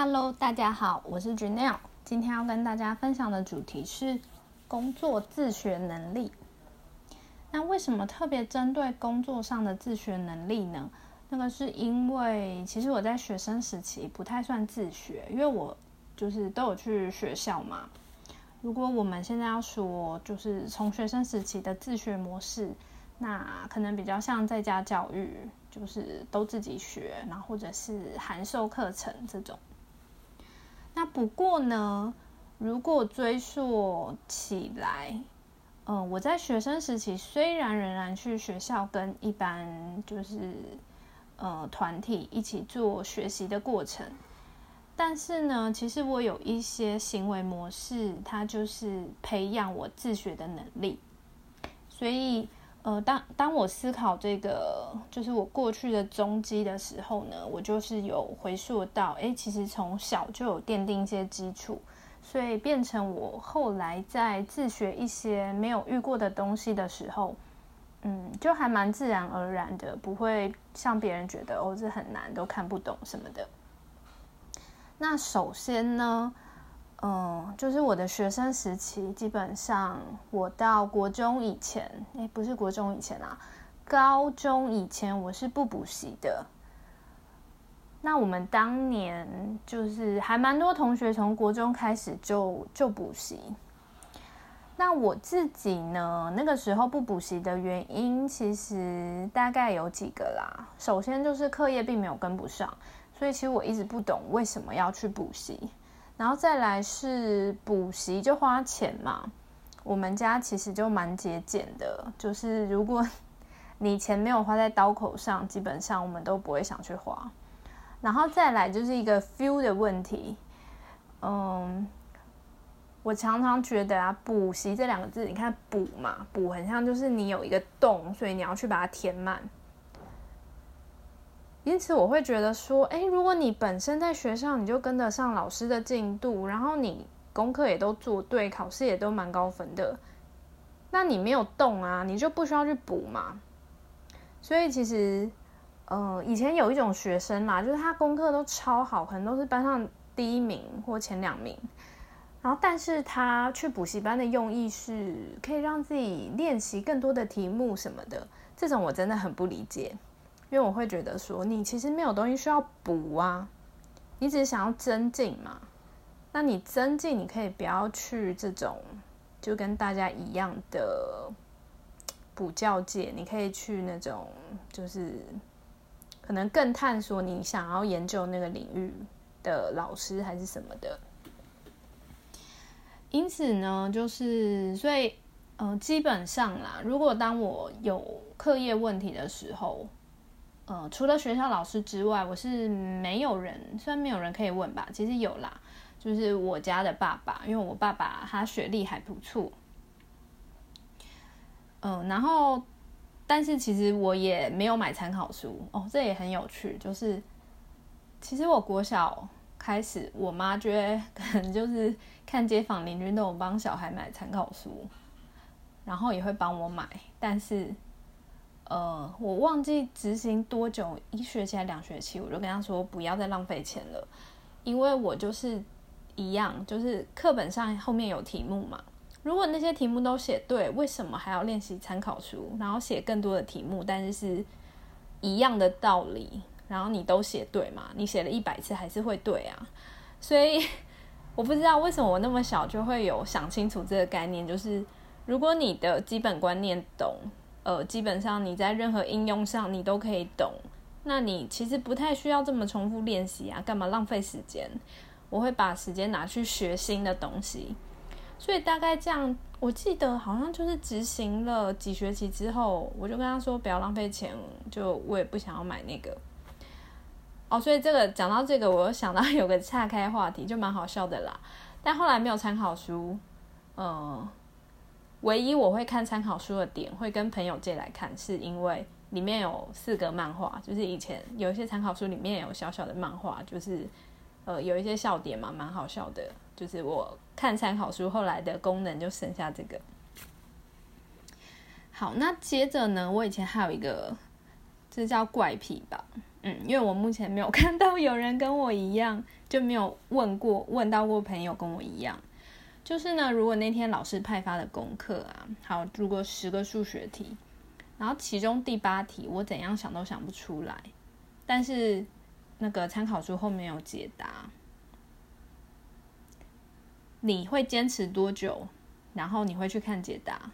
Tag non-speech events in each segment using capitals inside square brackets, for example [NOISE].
Hello，大家好，我是 Janelle。今天要跟大家分享的主题是工作自学能力。那为什么特别针对工作上的自学能力呢？那个是因为其实我在学生时期不太算自学，因为我就是都有去学校嘛。如果我们现在要说，就是从学生时期的自学模式，那可能比较像在家教育，就是都自己学，然后或者是函授课程这种。那不过呢，如果追溯起来，嗯，我在学生时期虽然仍然去学校跟一般就是呃团体一起做学习的过程，但是呢，其实我有一些行为模式，它就是培养我自学的能力。所以，呃，当当我思考这个就是我过去的踪迹的时候呢，我就是有回溯到，哎，其实从小就有奠定一些基础。所以变成我后来在自学一些没有遇过的东西的时候，嗯，就还蛮自然而然的，不会像别人觉得哦这很难，都看不懂什么的。那首先呢，嗯，就是我的学生时期，基本上我到国中以前，哎，不是国中以前啊，高中以前我是不补习的。那我们当年就是还蛮多同学从国中开始就就补习。那我自己呢，那个时候不补习的原因，其实大概有几个啦。首先就是课业并没有跟不上，所以其实我一直不懂为什么要去补习。然后再来是补习就花钱嘛，我们家其实就蛮节俭的，就是如果 [LAUGHS] 你钱没有花在刀口上，基本上我们都不会想去花。然后再来就是一个 feel 的问题，嗯，我常常觉得啊，补习这两个字，你看补嘛，补很像就是你有一个洞，所以你要去把它填满。因此我会觉得说，哎，如果你本身在学校，你就跟得上老师的进度，然后你功课也都做对，考试也都蛮高分的，那你没有动啊，你就不需要去补嘛。所以其实。呃，以前有一种学生嘛，就是他功课都超好，可能都是班上第一名或前两名。然后，但是他去补习班的用意是可以让自己练习更多的题目什么的。这种我真的很不理解，因为我会觉得说，你其实没有东西需要补啊，你只是想要增进嘛。那你增进，你可以不要去这种就跟大家一样的补教界，你可以去那种就是。可能更探索你想要研究那个领域的老师还是什么的，因此呢，就是所以，嗯，基本上啦，如果当我有课业问题的时候，呃，除了学校老师之外，我是没有人，虽然没有人可以问吧，其实有啦，就是我家的爸爸，因为我爸爸他学历还不错，嗯，然后。但是其实我也没有买参考书哦，这也很有趣。就是其实我国小开始，我妈觉得可能就是看街坊邻居都有帮小孩买参考书，然后也会帮我买。但是呃，我忘记执行多久，一学期还两学期，我就跟他说不要再浪费钱了，因为我就是一样，就是课本上后面有题目嘛。如果那些题目都写对，为什么还要练习参考书，然后写更多的题目？但是是一样的道理，然后你都写对嘛？你写了一百次还是会对啊？所以我不知道为什么我那么小就会有想清楚这个概念，就是如果你的基本观念懂，呃，基本上你在任何应用上你都可以懂，那你其实不太需要这么重复练习啊，干嘛浪费时间？我会把时间拿去学新的东西。所以大概这样，我记得好像就是执行了几学期之后，我就跟他说不要浪费钱，就我也不想要买那个。哦，所以这个讲到这个，我又想到有个岔开话题，就蛮好笑的啦。但后来没有参考书，嗯，唯一我会看参考书的点，会跟朋友借来看，是因为里面有四个漫画，就是以前有一些参考书里面有小小的漫画，就是呃有一些笑点嘛，蛮好笑的。就是我看参考书后来的功能就剩下这个。好，那接着呢，我以前还有一个，这叫怪癖吧。嗯，因为我目前没有看到有人跟我一样，就没有问过问到过朋友跟我一样。就是呢，如果那天老师派发的功课啊，好，如果十个数学题，然后其中第八题我怎样想都想不出来，但是那个参考书后面有解答，你会坚持多久？然后你会去看解答？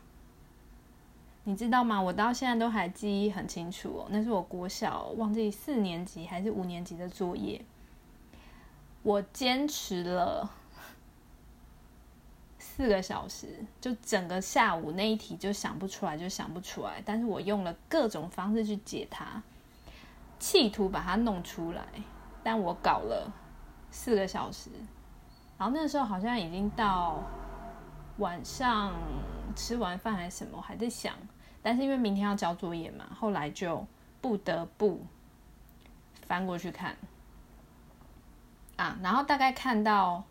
你知道吗？我到现在都还记忆很清楚哦，那是我国小忘记四年级还是五年级的作业，我坚持了。四个小时，就整个下午那一题就想不出来，就想不出来。但是我用了各种方式去解它，企图把它弄出来。但我搞了四个小时，然后那时候好像已经到晚上吃完饭还是什么，还在想。但是因为明天要交作业嘛，后来就不得不翻过去看啊，然后大概看到。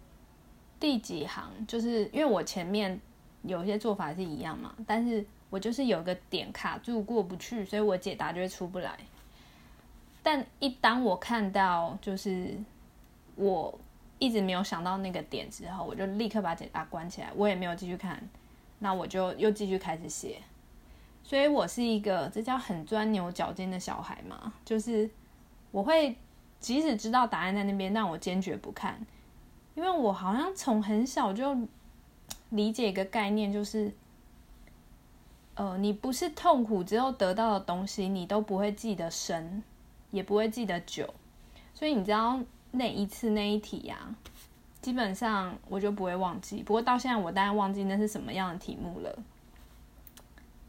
第几行？就是因为我前面有些做法是一样嘛，但是我就是有个点卡住过不去，所以我解答就会出不来。但一当我看到就是我一直没有想到那个点之后，我就立刻把解答关起来，我也没有继续看，那我就又继续开始写。所以我是一个这叫很钻牛角尖的小孩嘛，就是我会即使知道答案在那边，但我坚决不看。因为我好像从很小就理解一个概念，就是，呃，你不是痛苦之后得到的东西，你都不会记得深，也不会记得久。所以你知道那一次那一题呀，基本上我就不会忘记。不过到现在我当然忘记那是什么样的题目了。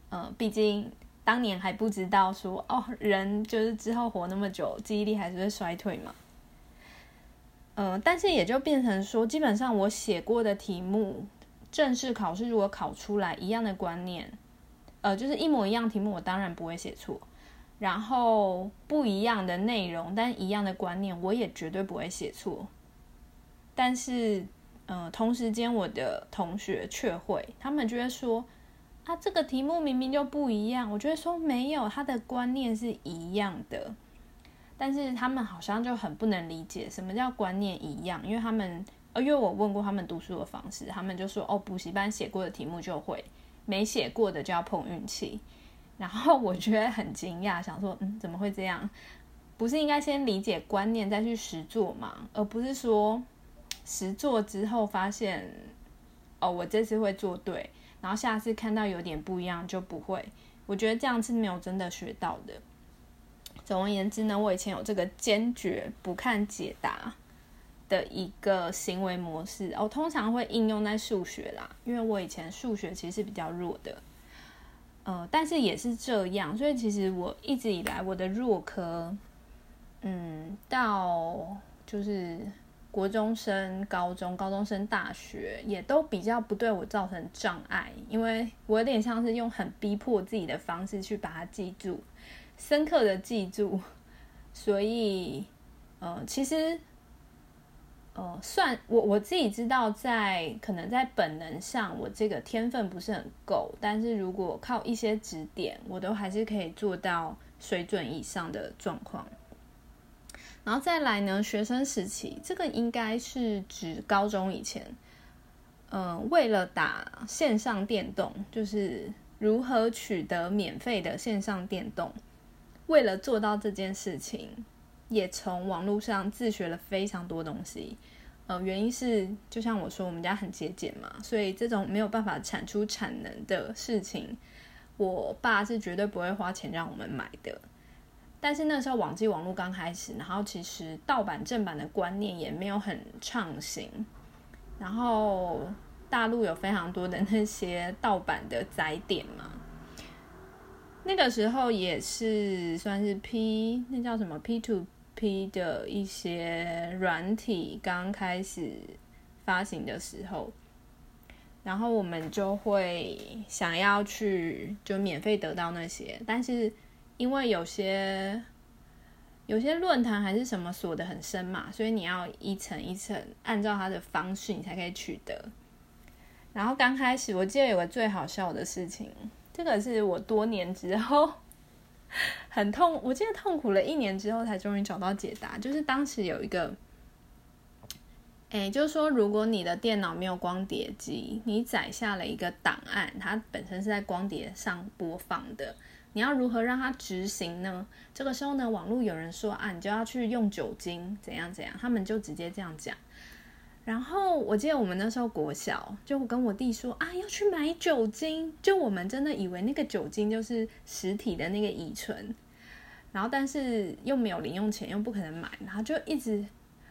呃，毕竟当年还不知道说哦，人就是之后活那么久，记忆力还是会衰退嘛。嗯，但是也就变成说，基本上我写过的题目，正式考试如果考出来一样的观念，呃，就是一模一样题目，我当然不会写错。然后不一样的内容，但一样的观念，我也绝对不会写错。但是，呃，同时间我的同学却会，他们就会说，啊，这个题目明明就不一样。我觉得说没有，他的观念是一样的。但是他们好像就很不能理解什么叫观念一样，因为他们呃，因为我问过他们读书的方式，他们就说哦，补习班写过的题目就会，没写过的就要碰运气。然后我觉得很惊讶，想说嗯，怎么会这样？不是应该先理解观念再去实做吗？而不是说实做之后发现哦，我这次会做对，然后下次看到有点不一样就不会。我觉得这样是没有真的学到的。总而言之呢，我以前有这个坚决不看解答的一个行为模式，我通常会应用在数学啦，因为我以前数学其实是比较弱的，呃，但是也是这样，所以其实我一直以来我的弱科，嗯，到就是国中升高中、高中升大学，也都比较不对我造成障碍，因为我有点像是用很逼迫自己的方式去把它记住。深刻的记住，所以，呃，其实，呃，算我我自己知道，在可能在本能上，我这个天分不是很够，但是如果靠一些指点，我都还是可以做到水准以上的状况。然后再来呢，学生时期，这个应该是指高中以前，嗯，为了打线上电动，就是如何取得免费的线上电动。为了做到这件事情，也从网络上自学了非常多东西。呃，原因是就像我说，我们家很节俭嘛，所以这种没有办法产出产能的事情，我爸是绝对不会花钱让我们买的。但是那时候网际网络刚开始，然后其实盗版正版的观念也没有很畅行，然后大陆有非常多的那些盗版的载点嘛。那个时候也是算是 P 那叫什么 P to P 的一些软体刚开始发行的时候，然后我们就会想要去就免费得到那些，但是因为有些有些论坛还是什么锁的很深嘛，所以你要一层一层按照它的方式你才可以取得。然后刚开始我记得有个最好笑的事情。这个是我多年之后很痛，我记得痛苦了一年之后才终于找到解答，就是当时有一个。哎，就是说，如果你的电脑没有光碟机，你载下了一个档案，它本身是在光碟上播放的，你要如何让它执行呢？这个时候呢，网络有人说啊，你就要去用酒精，怎样怎样，他们就直接这样讲。然后我记得我们那时候国小，就跟我弟说啊，要去买酒精，就我们真的以为那个酒精就是实体的那个乙醇，然后但是又没有零用钱，又不可能买，然后就一直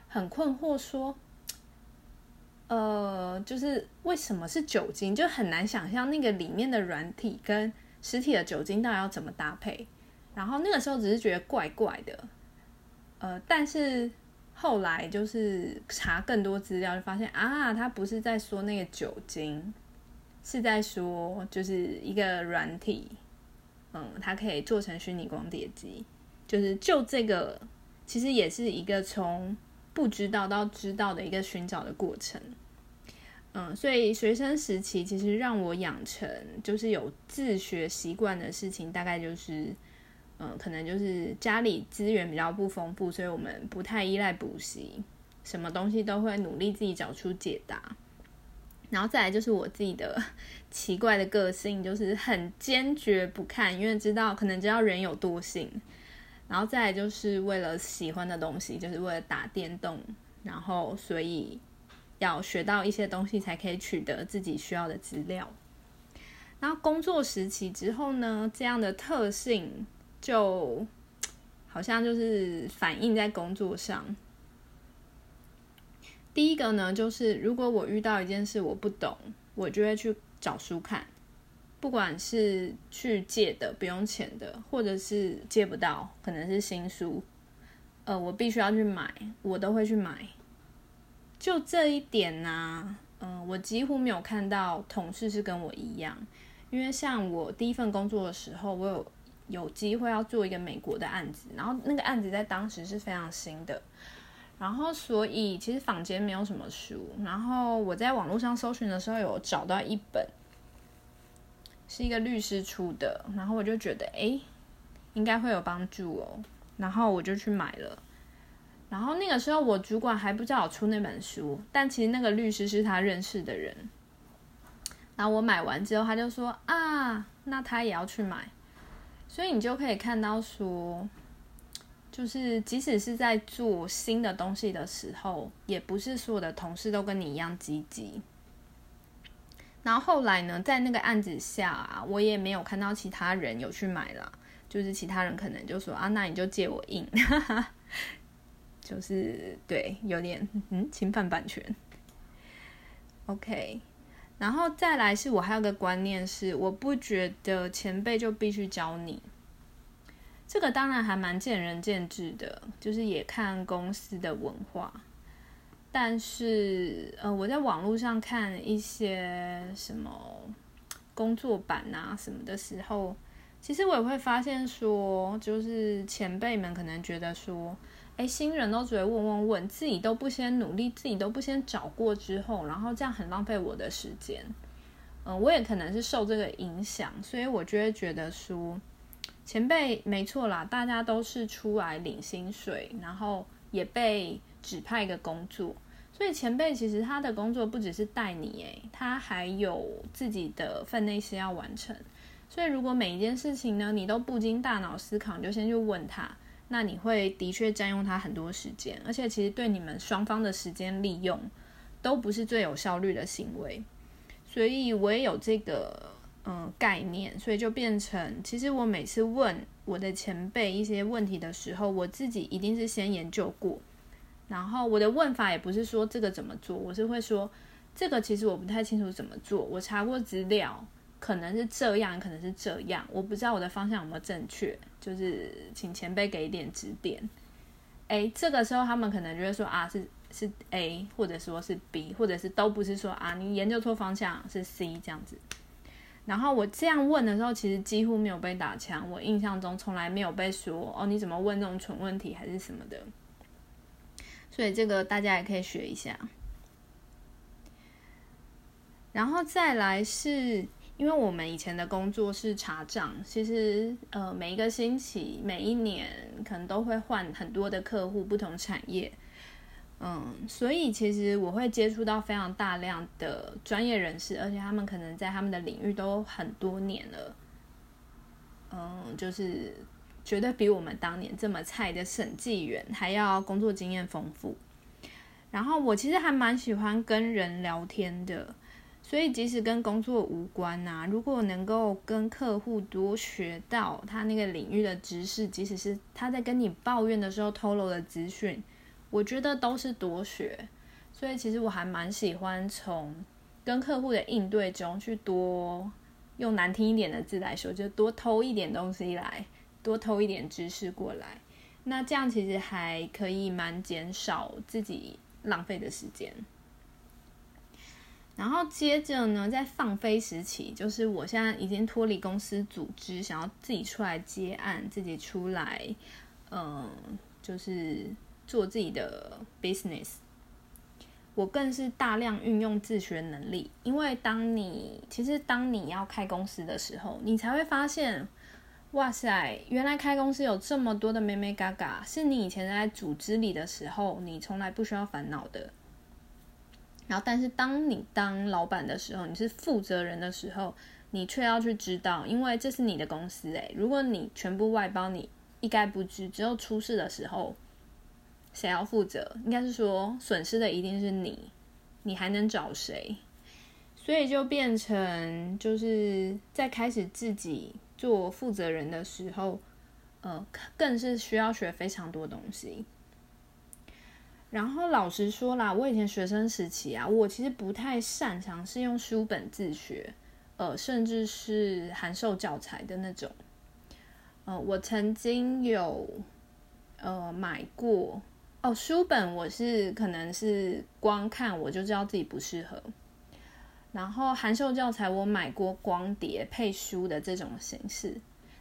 很困惑说。呃，就是为什么是酒精，就很难想象那个里面的软体跟实体的酒精到底要怎么搭配。然后那个时候只是觉得怪怪的，呃，但是后来就是查更多资料，就发现啊，他不是在说那个酒精，是在说就是一个软体，嗯，它可以做成虚拟光碟机。就是就这个，其实也是一个从。不知道到知道的一个寻找的过程，嗯，所以学生时期其实让我养成就是有自学习惯的事情，大概就是，嗯，可能就是家里资源比较不丰富，所以我们不太依赖补习，什么东西都会努力自己找出解答，然后再来就是我自己的 [LAUGHS] 奇怪的个性，就是很坚决不看，因为知道可能知道人有惰性。然后再来就是为了喜欢的东西，就是为了打电动，然后所以要学到一些东西才可以取得自己需要的资料。然后工作时期之后呢，这样的特性就好像就是反映在工作上。第一个呢，就是如果我遇到一件事我不懂，我就会去找书看。不管是去借的不用钱的，或者是借不到，可能是新书，呃，我必须要去买，我都会去买。就这一点呢，嗯，我几乎没有看到同事是跟我一样，因为像我第一份工作的时候，我有有机会要做一个美国的案子，然后那个案子在当时是非常新的，然后所以其实坊间没有什么书，然后我在网络上搜寻的时候有找到一本。是一个律师出的，然后我就觉得哎，应该会有帮助哦，然后我就去买了。然后那个时候我主管还不知道我出那本书，但其实那个律师是他认识的人。然后我买完之后，他就说啊，那他也要去买。所以你就可以看到说，就是即使是在做新的东西的时候，也不是所有的同事都跟你一样积极。然后后来呢，在那个案子下啊，我也没有看到其他人有去买了，就是其他人可能就说啊，那你就借我印，[LAUGHS] 就是对，有点嗯侵犯版权。OK，然后再来是我还有个观念是，我不觉得前辈就必须教你，这个当然还蛮见仁见智的，就是也看公司的文化。但是，呃，我在网络上看一些什么工作版啊什么的时候，其实我也会发现说，就是前辈们可能觉得说，哎，新人都只会问问问，自己都不先努力，自己都不先找过之后，然后这样很浪费我的时间。嗯，我也可能是受这个影响，所以我就会觉得说，前辈没错啦，大家都是出来领薪水，然后也被指派一个工作。所以前辈其实他的工作不只是带你，诶，他还有自己的分内事要完成。所以如果每一件事情呢，你都不经大脑思考，你就先去问他，那你会的确占用他很多时间，而且其实对你们双方的时间利用都不是最有效率的行为。所以我也有这个嗯概念，所以就变成，其实我每次问我的前辈一些问题的时候，我自己一定是先研究过。然后我的问法也不是说这个怎么做，我是会说这个其实我不太清楚怎么做，我查过资料，可能是这样，可能是这样，我不知道我的方向有没有正确，就是请前辈给一点指点。哎，这个时候他们可能就会说啊是是 A，或者说是 B，或者是都不是说啊你研究错方向是 C 这样子。然后我这样问的时候，其实几乎没有被打枪，我印象中从来没有被说哦你怎么问这种蠢问题还是什么的。所以这个大家也可以学一下，然后再来是因为我们以前的工作是查账，其实呃每一个星期、每一年可能都会换很多的客户，不同产业，嗯，所以其实我会接触到非常大量的专业人士，而且他们可能在他们的领域都很多年了，嗯，就是绝对比我们当年这么菜的审计员还要工作经验丰富。然后我其实还蛮喜欢跟人聊天的。所以，即使跟工作无关呐，如果能够跟客户多学到他那个领域的知识，即使是他在跟你抱怨的时候透露的资讯，我觉得都是多学。所以，其实我还蛮喜欢从跟客户的应对中去多用难听一点的字来说，就多偷一点东西来，多偷一点知识过来。那这样其实还可以蛮减少自己浪费的时间。然后接着呢，在放飞时期，就是我现在已经脱离公司组织，想要自己出来接案，自己出来，嗯，就是做自己的 business。我更是大量运用自学能力，因为当你其实当你要开公司的时候，你才会发现，哇塞，原来开公司有这么多的妹妹嘎嘎，是你以前在组织里的时候，你从来不需要烦恼的。然后，但是当你当老板的时候，你是负责人的时候，你却要去知道，因为这是你的公司诶，如果你全部外包，你一概不知，只有出事的时候，谁要负责？应该是说损失的一定是你，你还能找谁？所以就变成就是在开始自己做负责人的时候，呃，更是需要学非常多东西。然后老实说啦，我以前学生时期啊，我其实不太擅长是用书本自学，呃，甚至是函授教材的那种。呃，我曾经有呃买过哦书本，我是可能是光看我就知道自己不适合。然后函授教材我买过光碟配书的这种形式，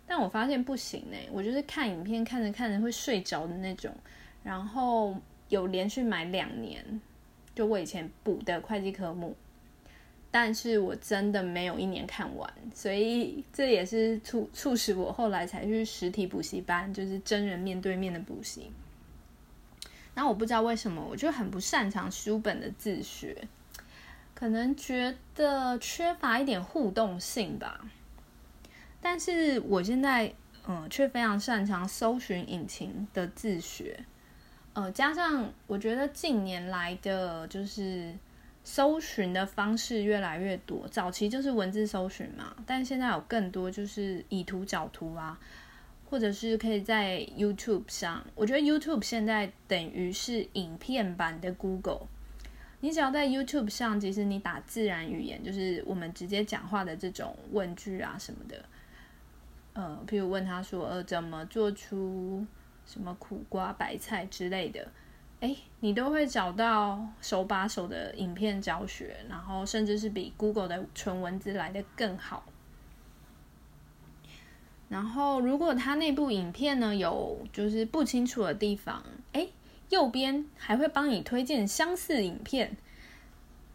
但我发现不行哎，我就是看影片看着看着会睡着的那种，然后。有连续买两年，就我以前补的会计科目，但是我真的没有一年看完，所以这也是促促使我后来才去实体补习班，就是真人面对面的补习。那我不知道为什么，我就很不擅长书本的自学，可能觉得缺乏一点互动性吧。但是我现在嗯，却非常擅长搜寻引擎的自学。呃，加上我觉得近年来的就是搜寻的方式越来越多，早期就是文字搜寻嘛，但现在有更多就是以图找图啊，或者是可以在 YouTube 上，我觉得 YouTube 现在等于是影片版的 Google，你只要在 YouTube 上，即使你打自然语言，就是我们直接讲话的这种问句啊什么的，呃，譬如问他说，呃，怎么做出。什么苦瓜白菜之类的，哎，你都会找到手把手的影片教学，然后甚至是比 Google 的纯文字来的更好。然后，如果他那部影片呢有就是不清楚的地方，哎，右边还会帮你推荐相似影片。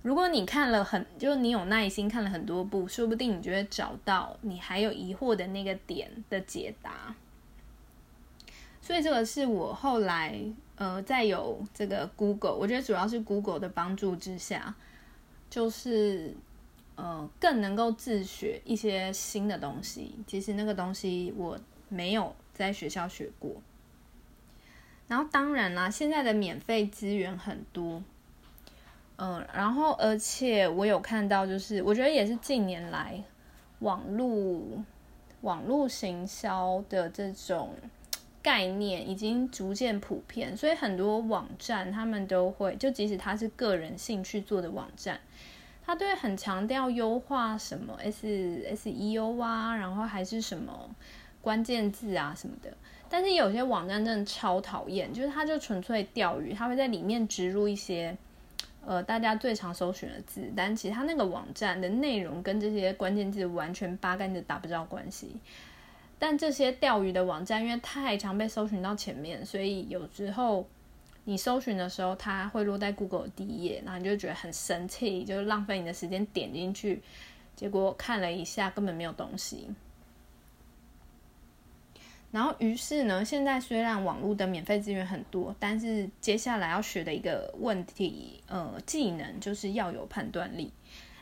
如果你看了很，就你有耐心看了很多部，说不定你就会找到你还有疑惑的那个点的解答。所以这个是我后来呃，在有这个 Google，我觉得主要是 Google 的帮助之下，就是呃更能够自学一些新的东西。其实那个东西我没有在学校学过。然后当然啦，现在的免费资源很多，嗯，然后而且我有看到，就是我觉得也是近年来网络网络行销的这种。概念已经逐渐普遍，所以很多网站他们都会，就即使他是个人兴趣做的网站，他都会很强调优化什么 S S E O 啊，然后还是什么关键字啊什么的。但是有些网站真的超讨厌，就是他就纯粹钓鱼，他会在里面植入一些呃大家最常搜寻的字，但其实他那个网站的内容跟这些关键字完全八竿子打不着关系。但这些钓鱼的网站，因为太常被搜寻到前面，所以有时候你搜寻的时候，它会落在 Google 第一页，然后你就觉得很生气，就浪费你的时间点进去，结果看了一下，根本没有东西。然后，于是呢，现在虽然网络的免费资源很多，但是接下来要学的一个问题，呃，技能就是要有判断力。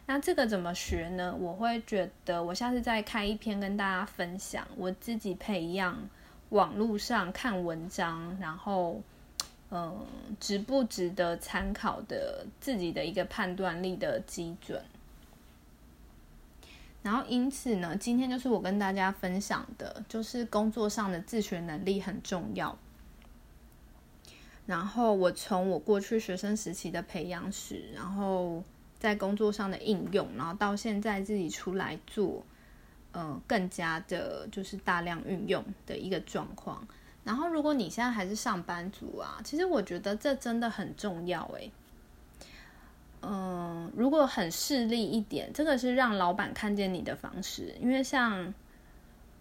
那这个怎么学呢？我会觉得，我下次再开一篇跟大家分享，我自己培养网络上看文章，然后，嗯，值不值得参考的自己的一个判断力的基准。然后，因此呢，今天就是我跟大家分享的，就是工作上的自学能力很重要。然后，我从我过去学生时期的培养史，然后在工作上的应用，然后到现在自己出来做，呃，更加的就是大量运用的一个状况。然后，如果你现在还是上班族啊，其实我觉得这真的很重要，诶。嗯，如果很势利一点，这个是让老板看见你的方式。因为像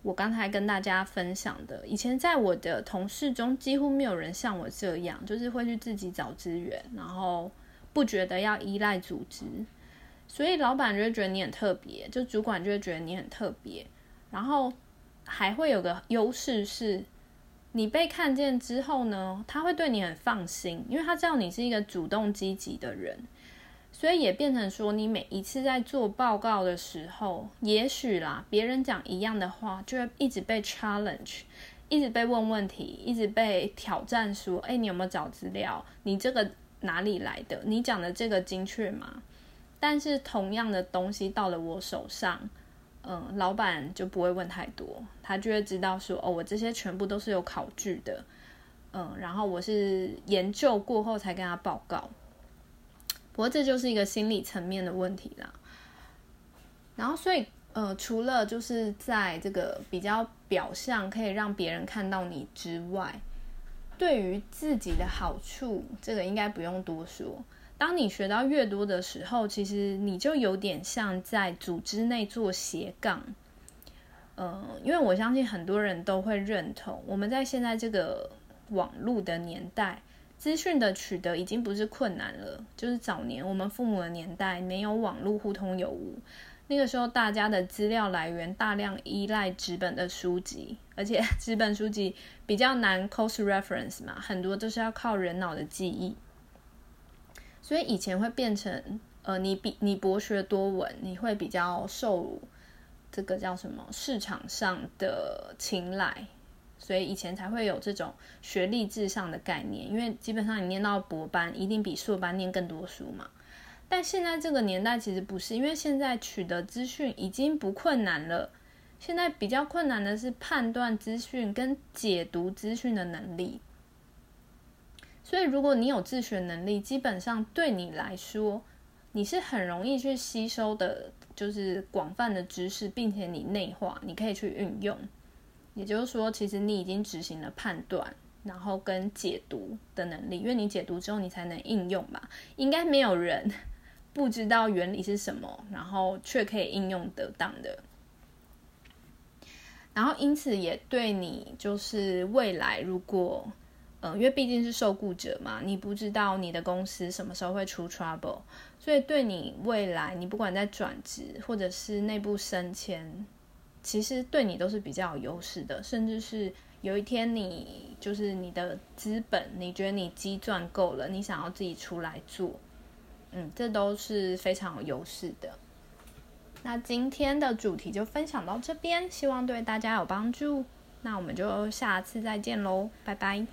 我刚才跟大家分享的，以前在我的同事中，几乎没有人像我这样，就是会去自己找资源，然后不觉得要依赖组织，所以老板就会觉得你很特别，就主管就会觉得你很特别，然后还会有个优势是，你被看见之后呢，他会对你很放心，因为他知道你是一个主动积极的人。所以也变成说，你每一次在做报告的时候，也许啦，别人讲一样的话，就会一直被 challenge，一直被问问题，一直被挑战，说，哎，你有没有找资料？你这个哪里来的？你讲的这个精确吗？但是同样的东西到了我手上，嗯，老板就不会问太多，他就会知道说，哦，我这些全部都是有考据的，嗯，然后我是研究过后才跟他报告。不过这就是一个心理层面的问题啦。然后，所以呃，除了就是在这个比较表象可以让别人看到你之外，对于自己的好处，这个应该不用多说。当你学到越多的时候，其实你就有点像在组织内做斜杠。嗯，因为我相信很多人都会认同，我们在现在这个网络的年代。资讯的取得已经不是困难了，就是早年我们父母的年代没有网络互通有无，那个时候大家的资料来源大量依赖纸本的书籍，而且纸本书籍比较难 close reference 嘛，很多都是要靠人脑的记忆，所以以前会变成呃，你比你博学多闻，你会比较受这个叫什么市场上的青睐。所以以前才会有这种学历至上的概念，因为基本上你念到博班，一定比硕班念更多书嘛。但现在这个年代其实不是，因为现在取得资讯已经不困难了，现在比较困难的是判断资讯跟解读资讯的能力。所以如果你有自学能力，基本上对你来说，你是很容易去吸收的，就是广泛的知识，并且你内化，你可以去运用。也就是说，其实你已经执行了判断，然后跟解读的能力，因为你解读之后，你才能应用嘛。应该没有人不知道原理是什么，然后却可以应用得当的。然后因此也对你，就是未来如果，嗯，因为毕竟是受雇者嘛，你不知道你的公司什么时候会出 trouble，所以对你未来，你不管在转职或者是内部升迁。其实对你都是比较有优势的，甚至是有一天你就是你的资本，你觉得你积赚够了，你想要自己出来做，嗯，这都是非常有优势的。那今天的主题就分享到这边，希望对大家有帮助。那我们就下次再见喽，拜拜。